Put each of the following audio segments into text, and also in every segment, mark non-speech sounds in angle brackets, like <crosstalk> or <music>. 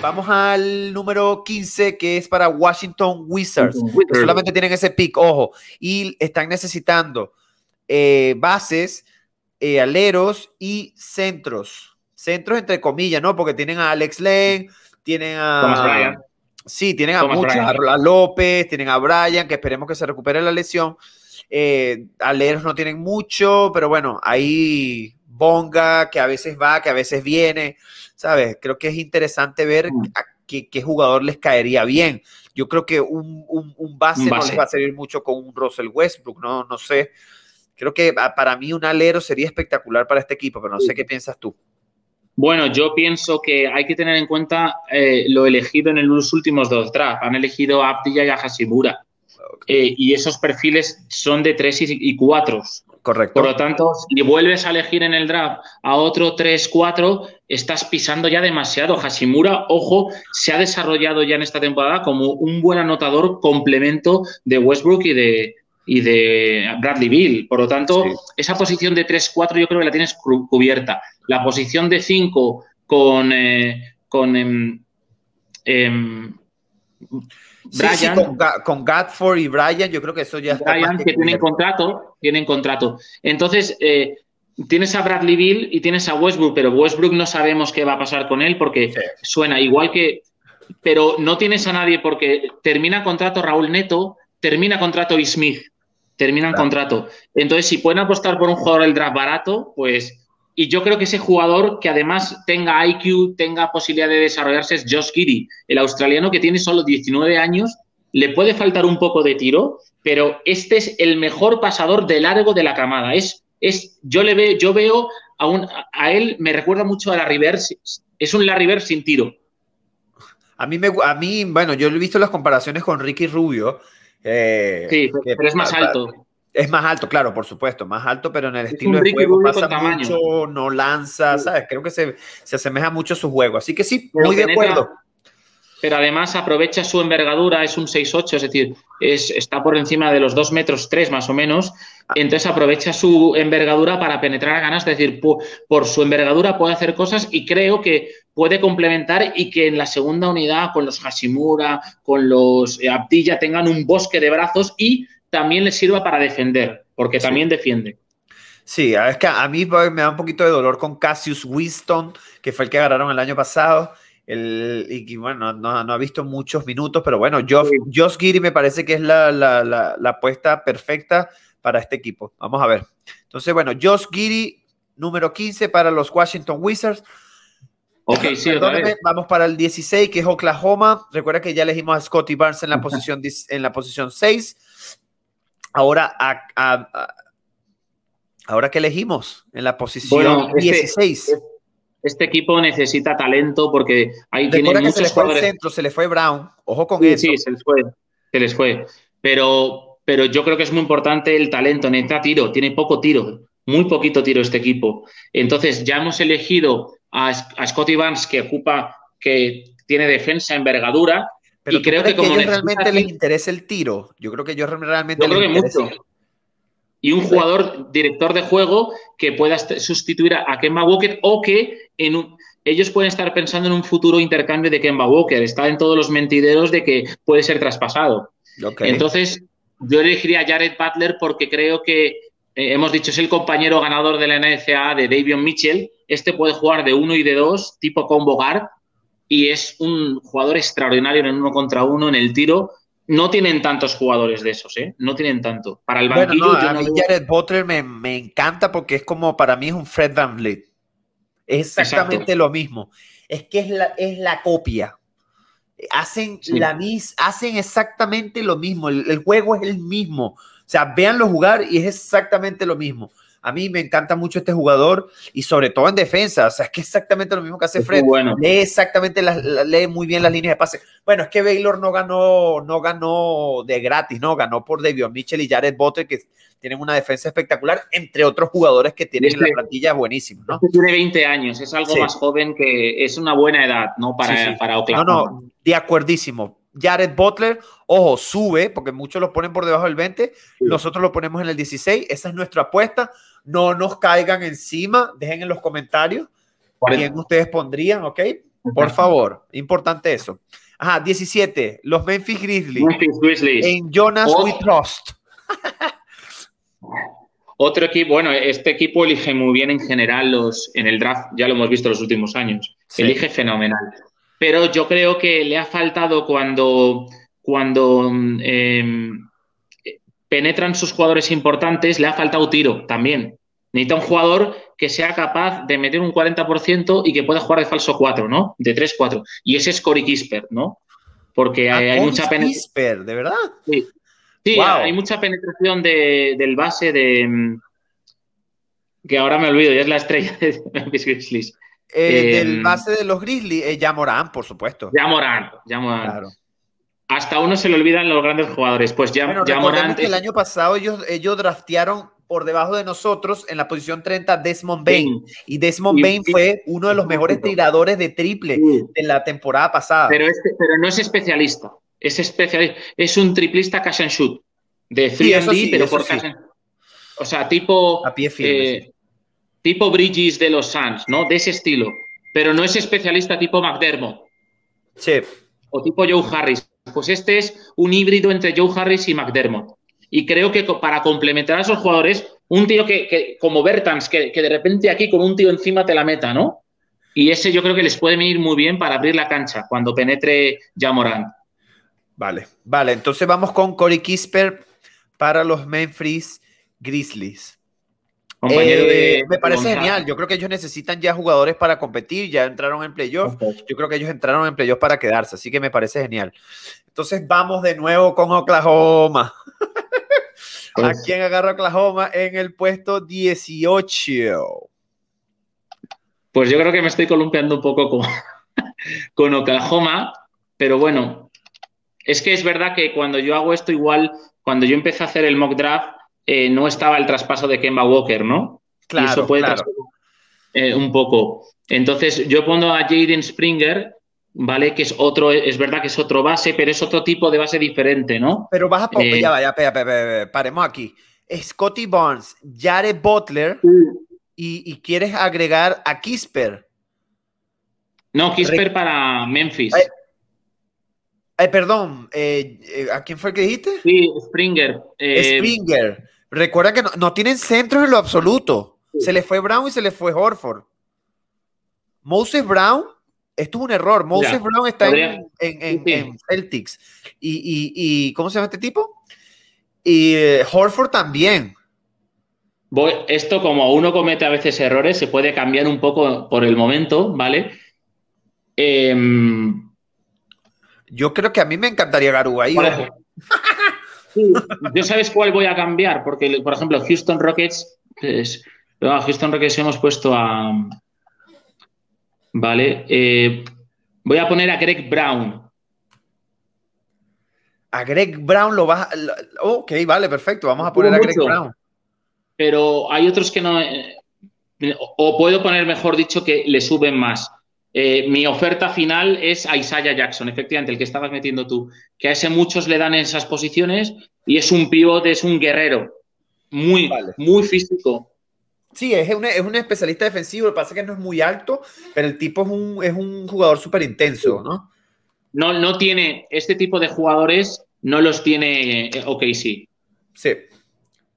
vamos al número 15, que es para Washington Wizards. solamente tienen ese pick, ojo, y están necesitando eh, bases, eh, aleros y centros. Centros entre comillas, ¿no? Porque tienen a Alex Lane, tienen a... Sí, tienen a muchos, a López, tienen a Brian, que esperemos que se recupere la lesión. Eh, aleros no tienen mucho, pero bueno, ahí Bonga, que a veces va, que a veces viene, ¿sabes? Creo que es interesante ver mm. a qué, jugador les caería bien. Yo creo que un, base, no les va a servir mucho con un Russell Westbrook, no, no sé. Creo que ah, para mí un alero sería espectacular para este equipo, pero no sé qué piensas tú. Bueno, yo pienso que hay que tener en cuenta eh, lo elegido en los últimos dos drafts. Han elegido a Abdilla y a Hashimura. Eh, y esos perfiles son de 3 y 4. Correcto. Por lo tanto, si vuelves a elegir en el draft a otro 3-4, estás pisando ya demasiado. Hashimura, ojo, se ha desarrollado ya en esta temporada como un buen anotador complemento de Westbrook y de, y de Bradley Bill. Por lo tanto, esa posición de 3-4 yo creo que la tienes cubierta. La posición de 5 con, eh, con em, em, Brian, con, Gatford y Brian, yo creo que eso ya está. Brian, que, tienen contrato, tienen contrato. Entonces, eh, tienes a Bradley Bill y tienes a Westbrook, pero Westbrook no sabemos qué va a pasar con él porque suena igual que. Pero no tienes a nadie porque termina contrato Raúl Neto, termina contrato y Smith, terminan contrato. Entonces, si pueden apostar por un jugador del draft barato, pues y yo creo que ese jugador que además tenga IQ, tenga posibilidad de desarrollarse es Josh Giddy, el australiano que tiene solo 19 años. Le puede faltar un poco de tiro, pero este es el mejor pasador de largo de la camada. Es, es, yo le veo, yo veo a, un, a él, me recuerda mucho a la River, es un Larry Bird sin tiro. A mí, me, a mí, bueno, yo he visto las comparaciones con Ricky Rubio. Eh, sí, pero es más alto. Es más alto, claro, por supuesto, más alto, pero en el estilo de juego pasa mucho, no lanza, ¿sabes? Creo que se, se, asemeja mucho a su juego. Así que sí, muy de acuerdo. Pero además aprovecha su envergadura, es un 6'8, es decir, es, está por encima de los 2 metros 3 más o menos. Ah. Entonces aprovecha su envergadura para penetrar a ganas, es decir, por, su envergadura puede hacer cosas y creo que puede complementar y que en la segunda unidad con los Hashimura, con los eh, Abdilla tengan un bosque de brazos y también le sirva para defender, porque también defiende. Sí, es que a mí me da un poquito de dolor con Cassius Winston, que fue el que agarraron el año pasado. El, y bueno, no, ha visto muchos minutos, pero bueno, Josh, Josh Giri me parece que es la, la, la, apuesta perfecta para este equipo. Vamos a ver. Entonces, bueno, Josh Giri, número 15 para los Washington Wizards. Ok, sí, vamos para el 16, que es Oklahoma. Recuerda que ya elegimos a Scotty Barnes en la posición, en la posición 6. Ahora, ahora que elegimos en la posición 16. Este, este, equipo necesita talento porque ahí tiene muchos se le fue el centro, se le fue Brown. Ojo con eso. Sí, se les fue. Se les fue. Pero, pero yo creo que es muy importante el talento. Necesita tiro. Tiene poco tiro. Muy poquito tiro este equipo. Entonces, ya hemos elegido a, a Scotty Barnes que ocupa, que tiene defensa, envergadura, y creo que como realmente les interesa el tiro. Yo creo que yo realmente yo creo que mucho. Y un jugador director de juego que pueda sustituir a Kemba Walker o que en ellos pueden estar pensando en un futuro intercambio de Kemba Walker. Está en todos los mentideros de que puede ser traspasado. Entonces, yo elegiría a Jared Butler porque creo que eh, hemos dicho es el compañero ganador de la NCAA de Davion Mitchell. Este puede jugar de uno y de dos, tipo combo guard y es un jugador extraordinario en uno contra uno en el tiro. No tienen tantos jugadores de esos, ¿eh? No tienen tanto. Para el banquillo. a mí Jared Butler me, encanta porque es como para mí es un Fred Van Vliet. Es exactamente lo mismo. Es que es la, es la copia. Hacen, la mis, hacen exactamente lo mismo. El, el, juego es el mismo. O sea, véanlo jugar y es exactamente lo mismo. A mí me encanta mucho este jugador y sobre todo en defensa. O sea, es que exactamente lo mismo que hace Fred. Bueno. Lee exactamente, lee muy bien las líneas de pase. Bueno, es que Baylor no ganó, no ganó de gratis, ¿no? Ganó por David Mitchell y Jared Botter, que tienen una defensa espectacular, entre otros jugadores que tienen en la plantilla buenísimos, ¿no? Tiene 20 años, es algo más joven que es una buena edad, ¿no? Para, para Oklahoma. No, no, de acuerdísimo. Jared Butler, ojo, sube, porque muchos lo ponen por debajo del 20, nosotros lo ponemos en el 16, esa es nuestra apuesta no nos caigan encima, dejen en los comentarios quién ustedes pondrían, ¿ok? Por favor, importante eso. Ajá, 17, los Memphis Grizzlies. Memphis Grizzlies. En Jonas We Trust. <laughs> Otro equipo, bueno, este equipo elige muy bien en general los, en el draft, ya lo hemos visto los últimos años. Elige fenomenal. Pero yo creo que le ha faltado cuando, cuando em, penetran sus jugadores importantes, le ha faltado tiro también. Necesita un jugador que sea capaz de meter un 40% y que pueda jugar de falso 4, ¿no? De 3-4. Y ese es Cory Kisper, ¿no? Porque hay, ah, mucha penetración. ¿de verdad? Sí, sí hay mucha penetración del base de. Que ahora me olvido, ya es la estrella de Memphis Grizzlies. Eh, del em, base de los Grizzlies, eh, ya Morán, por supuesto. Ya Morán, ya Morán. Claro. Hasta uno se le olvidan los grandes jugadores. Pues ya, bueno, ya Morán. el año pasado ellos, ellos draftearon por debajo de nosotros en la posición 30 Desmond Bain. Y Desmond Bain fue uno de los mejores tiradores de triple de la temporada pasada. Pero, este, pero no es especialista. Es especialista. Es un triplista cash and shoot. De 3D, pero por cash O sea, tipo. A pie firme, eh, Tipo Bridges de los Suns, ¿no? De ese estilo. Pero no es especialista tipo McDermott. Sí. O tipo Joe Harris. Pues este es un híbrido entre Joe Harris y McDermott. Y creo que para complementar a esos jugadores, un tío que, como Bertans, que, de repente aquí con un tío encima te la meta, ¿no? Y ese yo creo que les puede venir muy bien para abrir la cancha cuando penetre ya Morán. Vale, vale. Entonces vamos con Corey Kisper para los Memphis Grizzlies. Eh, me parece genial. Yo creo que ellos necesitan ya jugadores para competir. Ya entraron en playoff. Yo creo que ellos entraron en playoff para quedarse. Así que me parece genial. Entonces vamos de nuevo con Oklahoma. ¿A pues quién agarra Oklahoma en el puesto 18? Pues yo creo que me estoy columpiando un poco con, <laughs> con Oklahoma, pero bueno, es que es verdad que cuando yo hago esto, igual, cuando yo empecé a hacer el mock draft, eh, no estaba el traspaso de Kemba Walker, ¿no? Claro, y eso puede claro. Eh, un poco. Entonces, yo pongo a Jaden Springer ¿vale? Que es otro, es verdad que es otro base, pero es otro tipo de base diferente, ¿no? Pero vas a... Eh, ya vaya, paremos aquí. Scotty Barnes, Jared Butler y, quieres agregar a Kisper. No, Kisper para Memphis. Perdón, eh, eh, ¿a quién fue el que dijiste? Sí, Springer. Springer. Recuerda que no, tienen centros en lo absoluto. Se le fue Brown y se le fue Horford. Moses Brown esto es un error. Moses Brown está en, Celtics. Y, ¿cómo se llama este tipo? Y eh, Horford también. esto, como uno comete a veces errores, se puede cambiar un poco por el momento, ¿vale? Em, yo creo que a mí me encantaría Garu ahí. ¿Yo sabes cuál voy a cambiar? Porque, por ejemplo, Houston Rockets, pues, Houston Rockets hemos puesto a, ¿vale? Eh, voy a poner a Greg Brown. A Greg Brown lo vas a... Ok, vale, perfecto. Vamos a poner a Greg Brown. Pero hay otros que no... Eh, o puedo poner, mejor dicho, que le suben más. Eh, mi oferta final es a Isaiah Jackson, efectivamente, el que estabas metiendo tú. Que a ese muchos le dan esas posiciones y es un pivote, es un guerrero. Muy, muy físico, Sí, es un, es un especialista defensivo, lo que pasa es que no es muy alto, pero el tipo es un, es un jugador súper intenso, ¿no? No, no tiene, este tipo de jugadores no los tiene eh, ok, sí. Sí.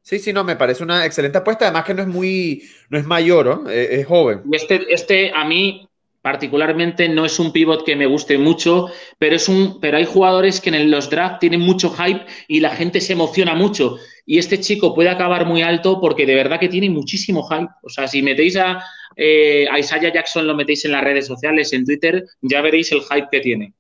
Sí, sí, no, me parece una excelente apuesta, además que no es muy, no es mayor, ¿no? es, es joven. Este, este a mí particularmente no es un pivot que me guste mucho, pero es un, pero hay jugadores que en los drafts tienen mucho hype y la gente se emociona mucho. Y este chico puede acabar muy alto porque de verdad que tiene muchísimo hype. O sea, si metéis a, eh, a Isaiah Jackson, lo metéis en las redes sociales, en Twitter, ya veréis el hype que tiene.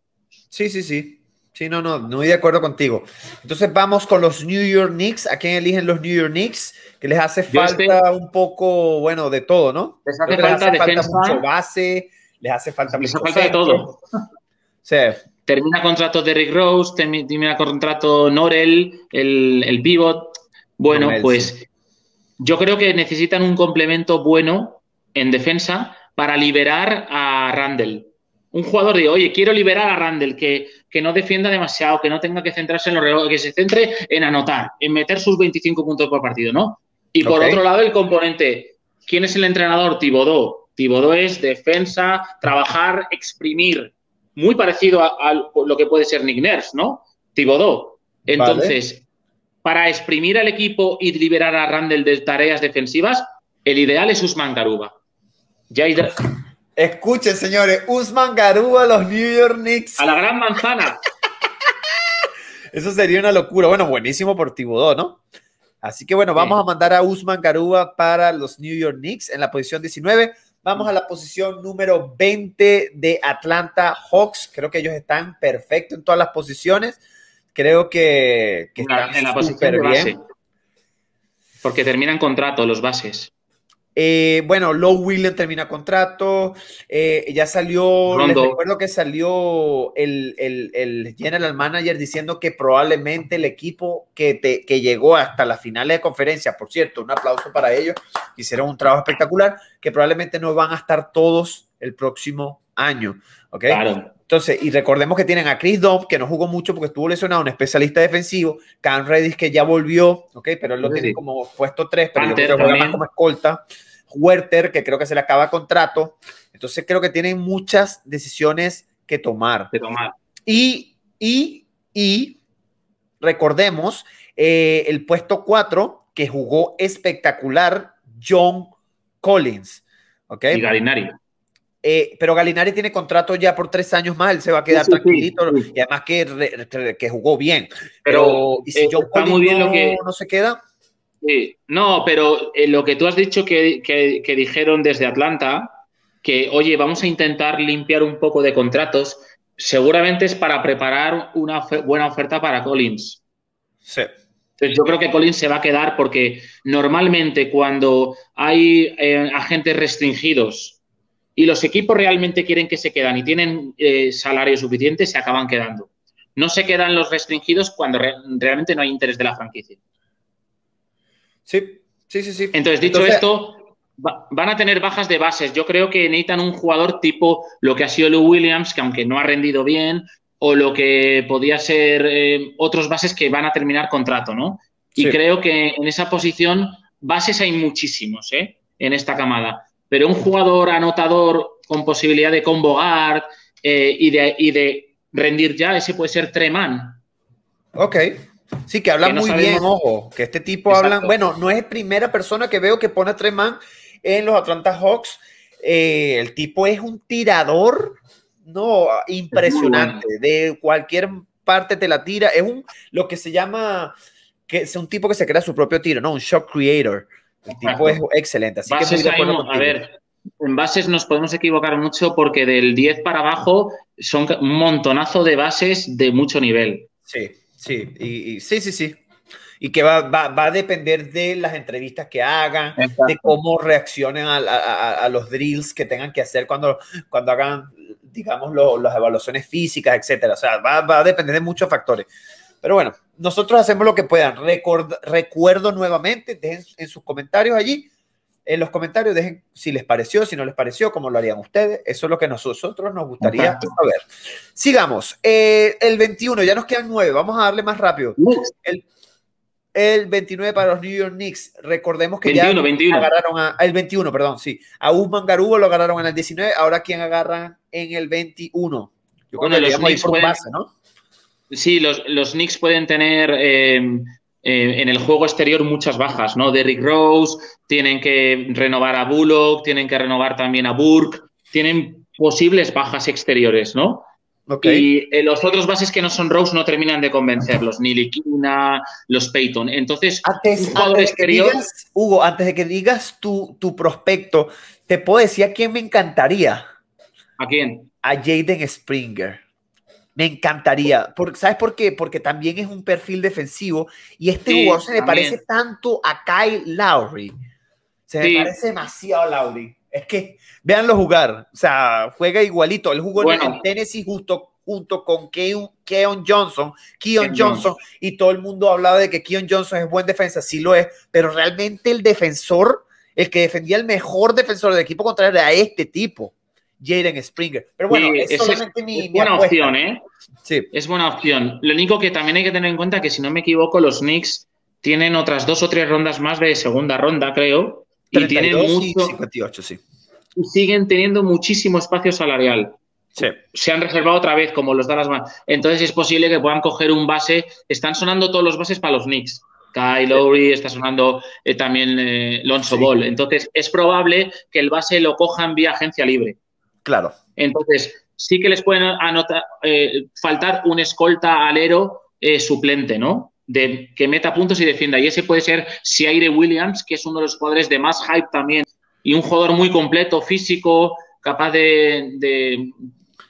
Sí, sí, sí. Sí, no, no, no estoy de acuerdo contigo. Entonces vamos con los New York Knicks. ¿A quién eligen los New York Knicks? Que les hace falta un poco, bueno, de todo, ¿no? Les hace, falta, defensa, mucho base, les hace falta les hace falta de todo. <laughs> Sí. Termina contrato de Rick Rose, termina contrato Norel, el, el pivot. Bueno, pues yo creo que necesitan un complemento bueno en defensa para liberar a Randall. Un jugador de, oye, quiero liberar a Randall, que, que no defienda demasiado, que no tenga que centrarse en los que se centre en anotar, en meter sus 25 puntos por partido, ¿no? Y por otro lado, el componente, ¿quién es el entrenador? Tibodó. Tibodó es defensa, trabajar, exprimir. Muy parecido a, lo que puede ser Nick Nurse, ¿no? Tibodó. Entonces, para exprimir al equipo y liberar a Randall de tareas defensivas, el ideal es Usman Garuba. Ya Escuchen, señores, Usman Garuba, los New York Knicks. A la gran manzana. <laughs> Eso sería una locura. Bueno, buenísimo por Tibodó, ¿no? Así que bueno, vamos a mandar a Usman Garuba para los New York Knicks en la posición 19. Vamos a la posición número 20 de Atlanta Hawks. Creo que ellos están perfectos en todas las posiciones. Creo que, están en la posición bien. Porque terminan contrato los bases. Eh, bueno, Low William termina contrato. Eh, ya salió, les recuerdo que salió el, el, general manager diciendo que probablemente el equipo que, te, que llegó hasta la finales de conferencia, por cierto, un aplauso para ellos, hicieron un trabajo espectacular, que probablemente no van a estar todos el próximo año. ¿Ok? Entonces, y recordemos que tienen a Chris Dom, que no jugó mucho porque estuvo lesionado, un especialista defensivo, Cam Redis, que ya volvió, ¿ok? Pero él lo tiene como puesto 3, pero yo creo que juega más como escolta. Werther, que creo que se le acaba contrato. Entonces, creo que tienen muchas decisiones que tomar. tomar. Y, y, y recordemos eh, el puesto 4, que jugó espectacular, John Collins. ¿ok? Y Galinari. Eh, pero Galinari tiene contrato ya por tres años más, él se va a quedar tranquilito y además que, que, jugó bien. Pero, ¿y si eh, John Collins muy bien no, lo que... no se queda? Sí, no, pero eh, lo que tú has dicho que, que, dijeron desde Atlanta, que oye, vamos a intentar limpiar un poco de contratos, seguramente es para preparar una buena oferta para Collins. Sí. Entonces yo creo que Collins se va a quedar porque normalmente cuando hay agentes restringidos y los equipos realmente quieren que se quedan y tienen eh, salario suficiente, se acaban quedando. No se quedan los restringidos cuando realmente no hay interés de la franquicia. Sí, sí, sí, sí. Entonces, dicho esto, van a tener bajas de bases. Yo creo que necesitan un jugador tipo lo que ha sido Lou Williams, que aunque no ha rendido bien, o lo que podía ser eh, otros bases que van a terminar contrato, ¿no? Y creo que en esa posición bases hay muchísimos, ¿eh? En esta camada pero un jugador anotador con posibilidad de convogar eh, y, de, y, de, rendir ya, ese puede ser Treman. Ok. Sí, que habla muy bien, ojo, que este tipo habla, bueno, no es primera persona que veo que pone a Treman en los Atlanta Hawks. Eh, el tipo es un tirador, no, impresionante, de cualquier parte te la tira, es un, lo que se llama, que es un tipo que se crea su propio tiro, ¿no? Un shot creator. El tipo es excelente. Así que a ver, en bases nos podemos equivocar mucho porque del 10 para abajo son un montonazo de bases de mucho nivel. Sí, sí, y, sí, sí, sí. Y que va, va, a depender de las entrevistas que hagan, de cómo reaccionen a, los drills que tengan que hacer cuando, cuando hagan, digamos, las evaluaciones físicas, etcétera. O sea, va, va a depender de muchos factores. Pero bueno, nosotros hacemos lo que puedan. recuerdo nuevamente, dejen en sus comentarios allí. En los comentarios dejen si les pareció, si no les pareció, cómo lo harían ustedes. Eso es lo que nosotros nos gustaría saber. Sigamos. Eh, el 21, ya nos quedan nueve. Vamos a darle más rápido. El, el 29 para los New York Knicks. Recordemos que ya agarraron a, el 21, perdón, sí. A Usman Garubo lo agarraron en el 19. Ahora, ¿quién agarran en el 21? Yo creo que los Knicks por base, ¿no? Sí, los, los Knicks pueden tener eh, eh, en el juego exterior muchas bajas, ¿no? Derrick Rose, tienen que renovar a Bullock, tienen que renovar también a Burke, tienen posibles bajas exteriores, ¿no? Y eh, los otros bases que no son Rose no terminan de convencerlos, ni Liquina, los Peyton. Entonces, antes, un exterior. Hugo, antes de que digas tu, tu prospecto, te puedo decir a quién me encantaría. ¿A quién? A Jaden Springer. Me encantaría. ¿Sabes por qué? Porque también es un perfil defensivo y este jugador se me parece tanto a Kyle Lowry. Se me parece demasiado a Lowry. Es que, véanlo jugar. O sea, juega igualito. Él jugó en Tennessee justo junto con Keon Johnson, Keon Johnson, y todo el mundo hablaba de que Keon Johnson es buen defensa, sí lo es, pero realmente el defensor, el que defendía el mejor defensor del equipo contrario era este tipo. Jaden Springer. Pero bueno, es, solamente mi, buena opción, ¿eh? Sí. Es buena opción. Lo único que también hay que tener en cuenta que, si no me equivoco, los Knicks tienen otras dos o tres rondas más de segunda ronda, creo. Y tienen mucho. 58, sí. y siguen teniendo muchísimo espacio salarial. Se han reservado otra vez, como los Dallas Entonces es posible que puedan coger un base. Están sonando todos los bases para los Knicks. Kyle Lowry, está sonando eh, también eh, Lonzo Ball. Entonces es probable que el base lo cojan vía agencia libre. Claro. Entonces sí que les pueden anotar, eh, faltar un escolta alero suplente, ¿no? De que meta puntos y defienda. Y ese puede ser Siaire Williams, que es uno de los jugadores de más hype también y un jugador muy completo, físico, capaz de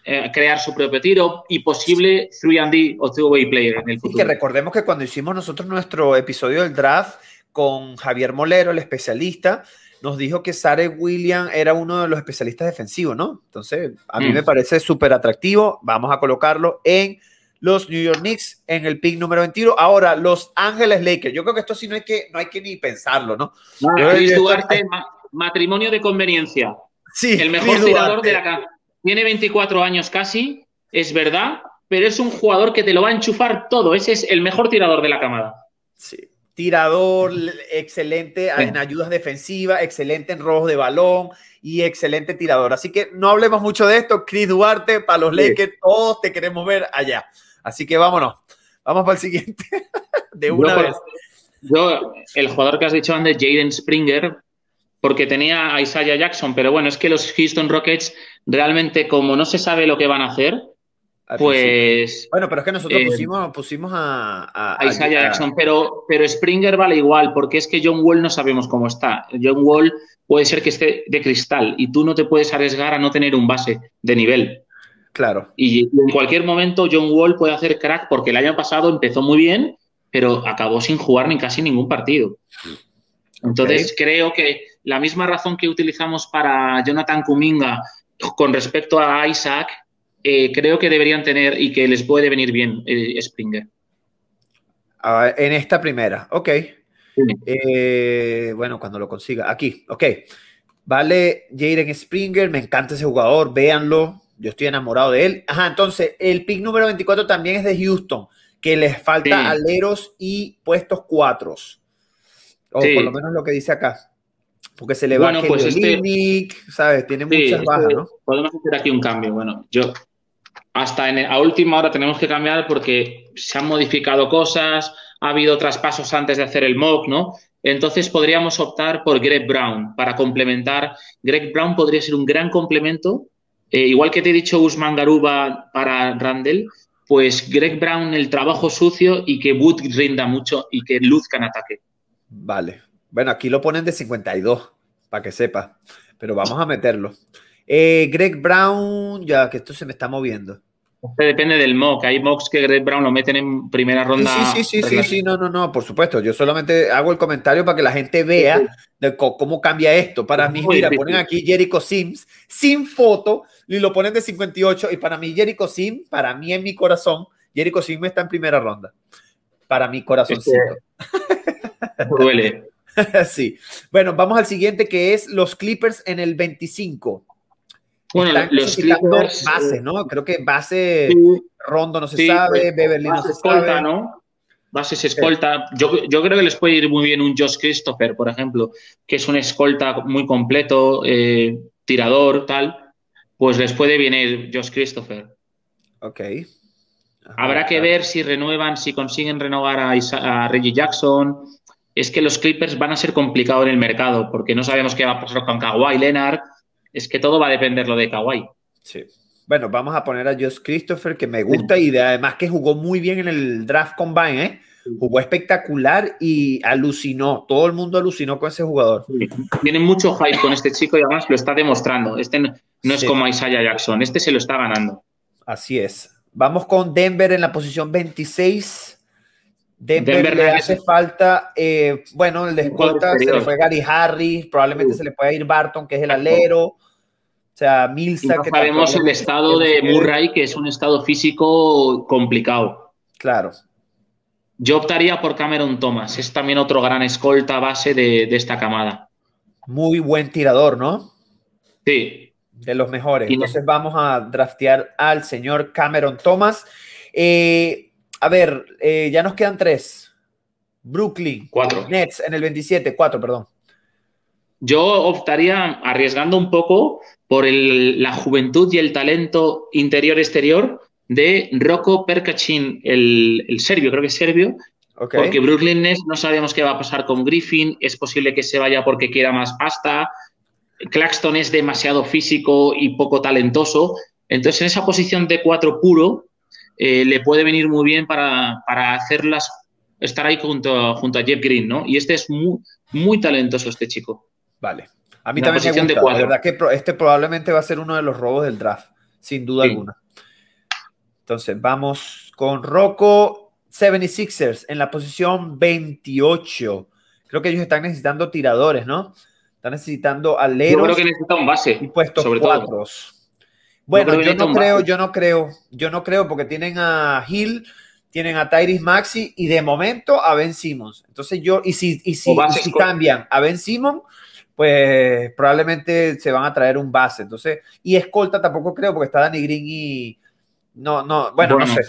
eh, crear su propio tiro y posible 3D o 2-way player en el futuro. Y que recordemos que cuando hicimos nosotros nuestro episodio del draft con Javier Molero, el especialista, nos dijo que Sare William era uno de los especialistas defensivos, ¿no? Entonces, a mí mm. me parece súper atractivo. Vamos a colocarlo en los New York Knicks en el pick número 21. Ahora, Los Ángeles Lakers. Yo creo que esto sí no hay que, no hay que ni pensarlo, ¿no? matrimonio de conveniencia. Sí, el mejor tirador de la casa. Tiene 24 años casi, es verdad, pero es un jugador que te lo va a enchufar todo. Ese es el mejor tirador de la camada. Sí. Tirador, excelente en ayudas defensivas, excelente en robos de balón y excelente tirador. Así que no hablemos mucho de esto. Chris Duarte, para los Lakers, todos te queremos ver allá. Así que vámonos. Vamos para el siguiente. <laughs> de una vez. Yo, el jugador que has dicho antes, Jaden Springer, porque tenía a Isaiah Jackson, pero bueno, es que los Houston Rockets realmente como no se sabe lo que van a hacer, pues... Bueno, pero es que nosotros eh, pusimos, pusimos a, a, Isaiah Jackson, pero, pero Springer vale igual, porque es que John Wall no sabemos cómo está. John Wall puede ser que esté de cristal y tú no te puedes arriesgar a no tener un base de nivel. Claro. Y en cualquier momento John Wall puede hacer crack porque el año pasado empezó muy bien, pero acabó sin jugar ni casi ningún partido. Entonces creo que la misma razón que utilizamos para Jonathan Kuminga con respecto a Isaac, eh, creo que deberían tener y que les puede venir bien eh, Springer. en esta primera, ok. Eh, bueno, cuando lo consiga. Aquí, ok. Vale, Jaden Springer, me encanta ese jugador, véanlo. Yo estoy enamorado de él. Ajá, entonces, el pick número 24 también es de Houston, que les falta aleros y puestos cuatros. O por lo menos lo que dice acá. Porque se le va a pues este, ¿sabes? Tiene muchas bajas, ¿no? Podemos hacer aquí un cambio. Bueno, yo hasta en, a última hora tenemos que cambiar porque se han modificado cosas, ha habido traspasos antes de hacer el mock, ¿no? Entonces podríamos optar por Greg Brown para complementar. Greg Brown podría ser un gran complemento. Eh, igual que te he dicho Usman Garuba para Randall, pues Greg Brown el trabajo sucio y que Wood rinda mucho y que luzca en ataque. Vale, bueno, aquí lo ponen de 52, para que sepa, pero vamos a meterlo. Eh, Greg Brown, ya que esto se me está moviendo. Depende del mock. Hay mocks que Greg Brown lo meten en primera ronda. Sí, sí, sí, sí, sí, no, no, no, por supuesto. Yo solamente hago el comentario para que la gente vea cómo cambia esto. Para mí, mira, ponen aquí Jericho Sims sin foto y lo ponen de 58. Y para mí, Jericho Sims, para mí en mi corazón, Jericho Sims está en primera ronda. Para mi corazoncito. duele. <laughs> sí. Bueno, vamos al siguiente que es los Clippers en el 25. Bueno, los Clippers. Base, ¿no? Creo que base Rondo no se sabe, Beverly no se escolta, sabe. ¿no? Bases escolta. Yo, yo, creo que les puede ir muy bien un Josh Christopher, por ejemplo, que es un escolta muy completo, eh, tirador, tal. Pues les puede venir Josh Christopher. Ok. Habrá que ver si renuevan, si consiguen renovar a, a Reggie Jackson, es que los Clippers van a ser complicados en el mercado porque no sabemos qué va a pasar con Kawhi Leonard. Es que todo va a depender lo de Kawhi. Sí. Bueno, vamos a poner a Josh Christopher, que me gusta y además que jugó muy bien en el draft combine, ¿eh? Jugó espectacular y alucinó. Todo el mundo alucinó con ese jugador. Tiene mucho hype con este chico y además lo está demostrando. Este no, es como Isaiah Jackson, este se lo está ganando. Así es. Vamos con Denver en la posición 26. Denver, le hace falta, eh, bueno, el de se le fue Gary Harris, probablemente se le pueda ir Barton, que es el alero. O sea, Milsa. que sabemos el estado de Murray, que es un estado físico complicado. Claro. Yo optaría por Cameron Thomas, es también otro gran escolta base de, esta camada. Muy buen tirador, ¿no? Sí. De los mejores. Entonces vamos a draftear al señor Cameron Thomas. Eh, a ver, eh, ya nos quedan tres. Brooklyn. Cuatro. Nets en el 27, cuatro, perdón. yo optaría arriesgando un poco por la juventud y el talento interior-exterior de Rocco Perkacin, el, serbio, creo que es serbio, porque Brooklyn Nets no sabemos qué va a pasar con Griffin, es posible que se vaya porque quiera más pasta, Claxton es demasiado físico y poco talentoso, entonces en esa posición de cuatro puro eh, le puede venir muy bien para, para hacerlas, estar ahí junto, junto a Jeff Green, ¿no? Y este es muy, muy talentoso, este chico. Vale. A mí también me gusta. De verdad que este probablemente va a ser uno de los robos del draft, sin duda alguna. Entonces, vamos con Rocco 76ers en la posición 28. Creo que ellos están necesitando tiradores, ¿no? Están necesitando aleros. Yo creo que necesita un base. Y puestos sobre Bueno, yo no creo, yo no creo, yo no creo, porque tienen a Hill, tienen a Tyrese Maxi y de momento a Ben Simmons. Entonces yo, y si, y si, cambian a Ben Simmons, pues probablemente se van a traer un base. Entonces, y escolta tampoco creo, porque está Danny Green y no, no, bueno, no sé.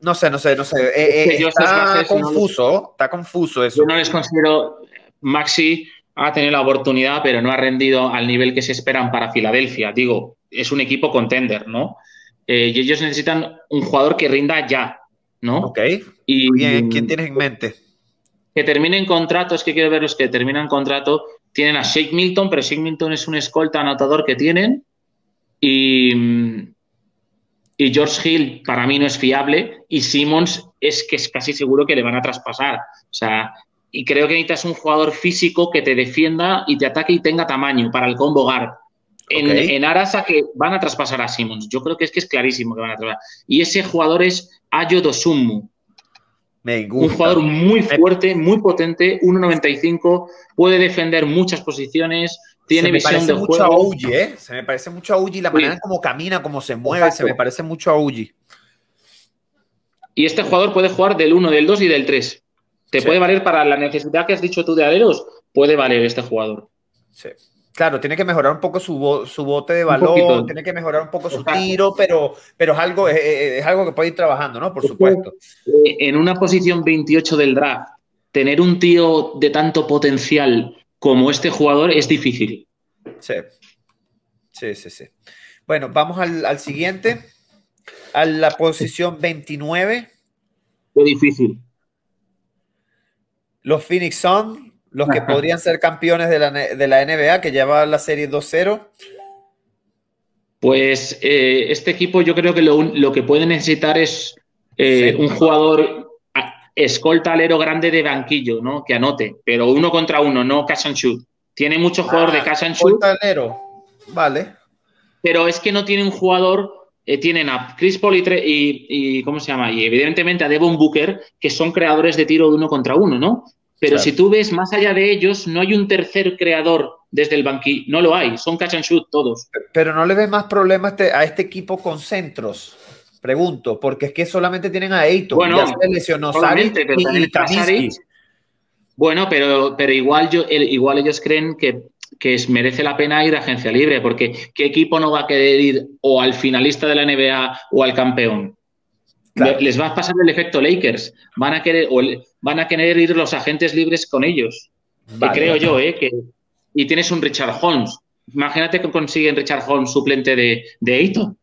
No sé, no sé, no sé. Eh, eh, está confuso, está confuso eso. Yo no les considero Maxi ha tenido la oportunidad, pero no ha rendido al nivel que se esperan para Filadelfia. Digo, es un equipo contender, ¿no? Eh, y ellos necesitan un jugador que rinda ya, ¿no? Ok. Y, Bien, ¿quién tienes en mente? Que terminen contrato, es que quiero ver los que terminan contrato. Tienen a Shake Milton, pero Shake Milton es un escolta anotador que tienen. Y, y George Hill para mí no es fiable. Y Simmons es que es casi seguro que le van a traspasar. O sea, y creo que necesitas un jugador físico que te defienda y te ataque y tenga tamaño para el combo guard. En, aras a que van a traspasar a Simmons. Yo creo que es que es clarísimo que van a traspasar. Y ese jugador es Ayo Dosumu. Un jugador muy fuerte, muy potente, 1.95, puede defender muchas posiciones, tiene visión de mucho juego. A ¿eh? Se me parece mucho a Uji la manera como camina, como se mueve, se me parece mucho a Uji. Y este jugador puede jugar del 1, del 2 y del 3. ¿Te puede valer para la necesidad que has dicho tú de aleros? Puede valer este jugador. Sí. Claro, tiene que mejorar un poco su, bote de balón, tiene que mejorar un poco su tiro, pero, pero es, algo, es, algo que puede ir trabajando, ¿no? Por supuesto. En una posición 28 del draft, tener un tío de tanto potencial como este jugador es difícil. Sí, sí, sí, sí. Bueno, vamos al, al siguiente, a la posición 29. Qué difícil los Phoenix Suns, los que podrían ser campeones de la, NBA, que lleva la serie 2-0. Pues eh, este equipo yo creo que lo, que puede necesitar es eh, un jugador escolta alero grande de banquillo, ¿no? Que anote, pero uno contra uno, no catch and shoot. Tiene muchos jugadores de ah, catch and shoot. alero, vale. Pero es que no tiene un jugador eh, tienen a Chris Paul y, ¿cómo se llama? Y evidentemente a Devon Booker, que son creadores de tiro de uno contra uno, ¿no? Pero si tú ves más allá de ellos, no hay un tercer creador desde el banquillo, no lo hay, son catch and shoot todos. Pero no le ves más problemas a este equipo con centros, pregunto, porque es que solamente tienen a Eito, bueno, ya se lesionó y, Bueno, pero, pero igual, yo, igual ellos creen que que merece la pena ir a agencia libre, porque ¿qué equipo no va a querer ir o al finalista de la NBA o al campeón? Les va a pasar el efecto Lakers. Van a querer, o van a querer ir los agentes libres con ellos. Que creo yo, ¿eh? Que, y tienes un Richard Holmes. Imagínate que consiguen Richard Holmes suplente de, de Ayton.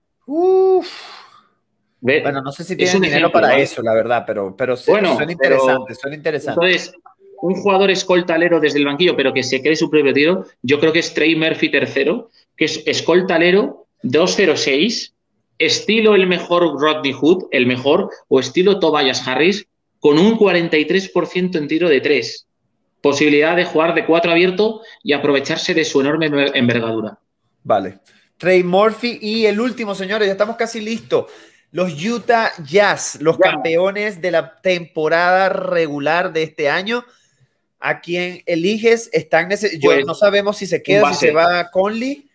Bueno, no sé si tienen dinero para eso, la verdad, pero, pero bueno, suena interesante, suena interesante. Entonces, un jugador escoltalero desde el banquillo, pero que se cree su propio tiro, yo creo que es Trey Murphy tercero, que es escoltalero 206, estilo el mejor Rodney Hood, el mejor, o estilo Tobias Harris, con un 43% en tiro de tres. Posibilidad de jugar de cuatro abierto y aprovecharse de su enorme envergadura. Vale. Trey Murphy y el último, señores, ya estamos casi listos. Los Utah Jazz, los campeones de la temporada regular de este año, a quien eliges están yo pues, no sabemos si se queda, si se va Conley.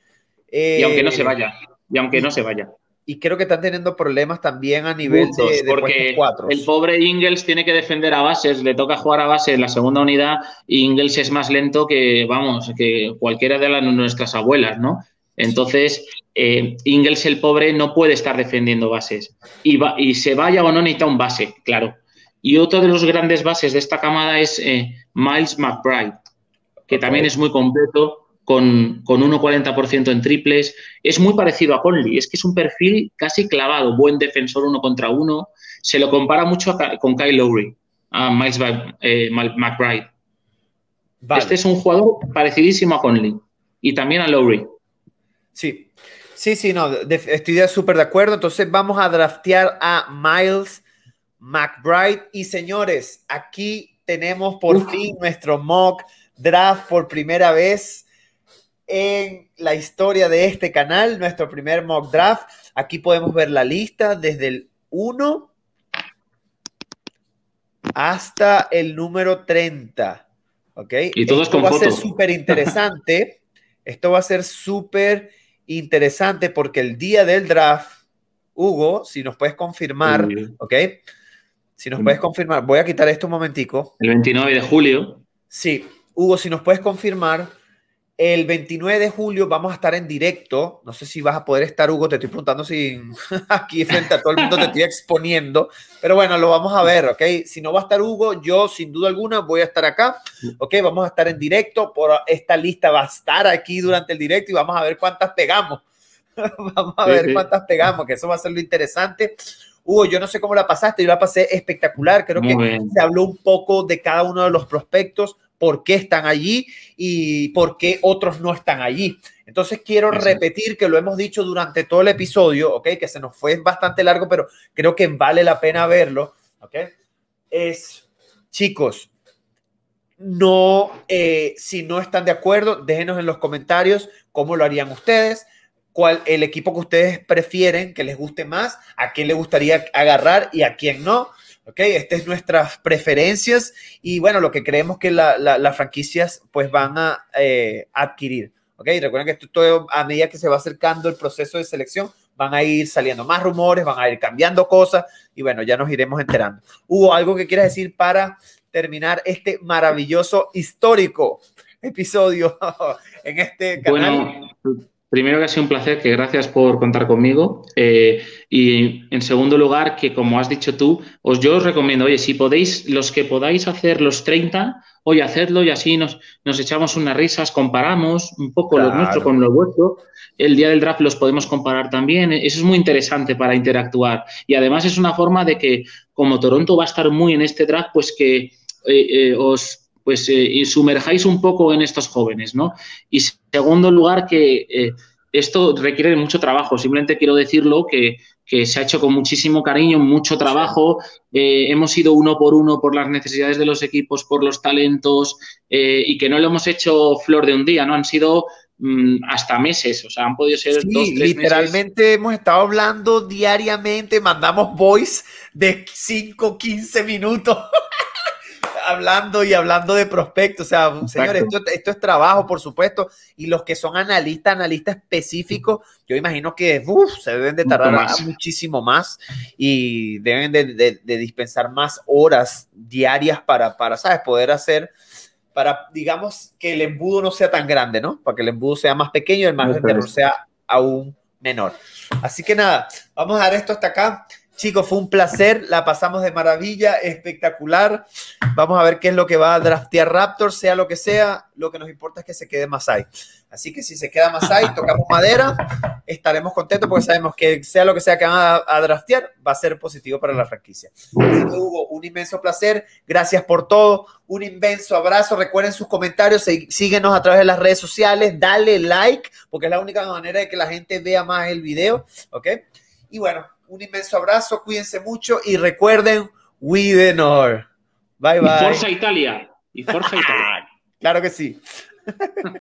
y aunque no se eh, vaya, y aunque no se vaya. Y creo que están teniendo problemas también a nivel de, porque el pobre Ingles tiene que defender a bases, le toca jugar a base en la segunda unidad y Ingles es más lento que, vamos, que cualquiera de las, nuestras abuelas, ¿no? Entonces, eh, Ingles el pobre no puede estar defendiendo bases. Y, y se vaya o no necesita un base, claro. Y otro de los grandes bases de esta camada es eh, Miles McBride. que también es muy completo, con, con 1,40% en triples. Es muy parecido a Conley, es que es un perfil casi clavado, buen defensor uno contra uno. Se lo compara mucho con Kyle Lowry, a Miles eh, McBride. Este es un jugador parecidísimo a Conley y también a Lowry. Sí, sí, sí, no, estoy súper de acuerdo. Entonces vamos a draftear a Miles McBride. Y señores, aquí tenemos por fin nuestro mock draft por primera vez en la historia de este canal, nuestro primer mock draft. Aquí podemos ver la lista desde el 1 hasta el número 30. ¿Ok? Y todos Esto va a ser súper interesante. <laughs> Esto va a ser súper interesante porque el día del draft, Hugo, si nos puedes confirmar, ¿ok? Si nos puedes confirmar, voy a quitar esto un momentico. El 29 de julio. Sí, Hugo, si nos puedes confirmar, el 29 de julio vamos a estar en directo. No sé si vas a poder estar, Hugo. Te estoy preguntando si <laughs> aquí frente a todo el mundo te estoy exponiendo. Pero bueno, lo vamos a ver, ¿ok? Si no va a estar Hugo, yo sin duda alguna voy a estar acá. ¿Ok? Vamos a estar en directo. Por esta lista va a estar aquí durante el directo y vamos a ver cuántas pegamos. <laughs> vamos a ver cuántas pegamos, que eso va a ser lo interesante. Hugo, yo no sé cómo la pasaste, yo la pasé espectacular. Creo que se habló un poco de cada uno de los prospectos, por qué están allí y por qué otros no están allí. Entonces quiero repetir que lo hemos dicho durante todo el episodio, ¿ok? Que se nos fue bastante largo, pero creo que vale la pena verlo, ¿ok? Es, chicos, no, eh, si no están de acuerdo, déjenos en los comentarios cómo lo harían ustedes cuál el equipo que ustedes prefieren, que les guste más, a quién le gustaría agarrar y a quién no. ¿ok? Estas es nuestras preferencias y bueno, lo que creemos que las franquicias pues van a eh, adquirir. ¿ok? Recuerden que esto todo a medida que se va acercando el proceso de selección, van a ir saliendo más rumores, van a ir cambiando cosas y bueno, ya nos iremos enterando. ¿Hubo algo que quieras decir para terminar este maravilloso histórico episodio <laughs> en este canal? Primero que ha sido un placer, que gracias por contar conmigo. Eh, y en segundo lugar, que como has dicho tú, os, yo os recomiendo, oye, si podéis, los que podáis hacer los 30, oye, hacedlo y así nos, nos echamos unas risas, comparamos un poco lo nuestro con lo vuestro. El día del draft los podemos comparar también. Eso es muy interesante para interactuar. Y además es una forma de que, como Toronto va a estar muy en este draft, pues que eh, eh, os pues eh, sumerjáis un poco en estos jóvenes, ¿no? Y segundo lugar, que eh, esto requiere mucho trabajo, simplemente quiero decirlo que, se ha hecho con muchísimo cariño, mucho trabajo, eh, hemos ido uno por uno por las necesidades de los equipos, por los talentos y que no lo hemos hecho flor de un día, ¿no? Han sido mm, hasta meses, o sea, han podido ser sí, dos, literalmente hemos estado hablando diariamente, mandamos voice de 5, 15 minutos. <laughs> hablando y hablando de prospectos. O sea, señores, esto, es trabajo, por supuesto. Y los que son analistas, analistas específicos, yo imagino que se deben de tardar muchísimo más y deben de, dispensar más horas diarias para, para, ¿sabes? Poder hacer, para, digamos, que el embudo no sea tan grande, ¿no? Para que el embudo sea más pequeño y el margen de error sea aún menor. Así que nada, vamos a dar esto hasta acá. Chicos, fue un placer, la pasamos de maravilla, espectacular. Vamos a ver qué es lo que va a draftear Raptor, sea lo que sea, lo que nos importa es que se quede Masai. Así que si se queda Masai, tocamos madera, estaremos contentos porque sabemos que sea lo que sea que van a, draftear, va a ser positivo para la franquicia. Hugo, un inmenso placer, gracias por todo, un inmenso abrazo. Recuerden sus comentarios, síguenos a través de las redes sociales, dale like, porque es la única manera de que la gente vea más el video, ¿ok? Y bueno, un inmenso abrazo, cuídense mucho y recuerden, we the North. Bye bye. Y Forza Italia. Y Forza <laughs> Italia. claro que sí. <laughs>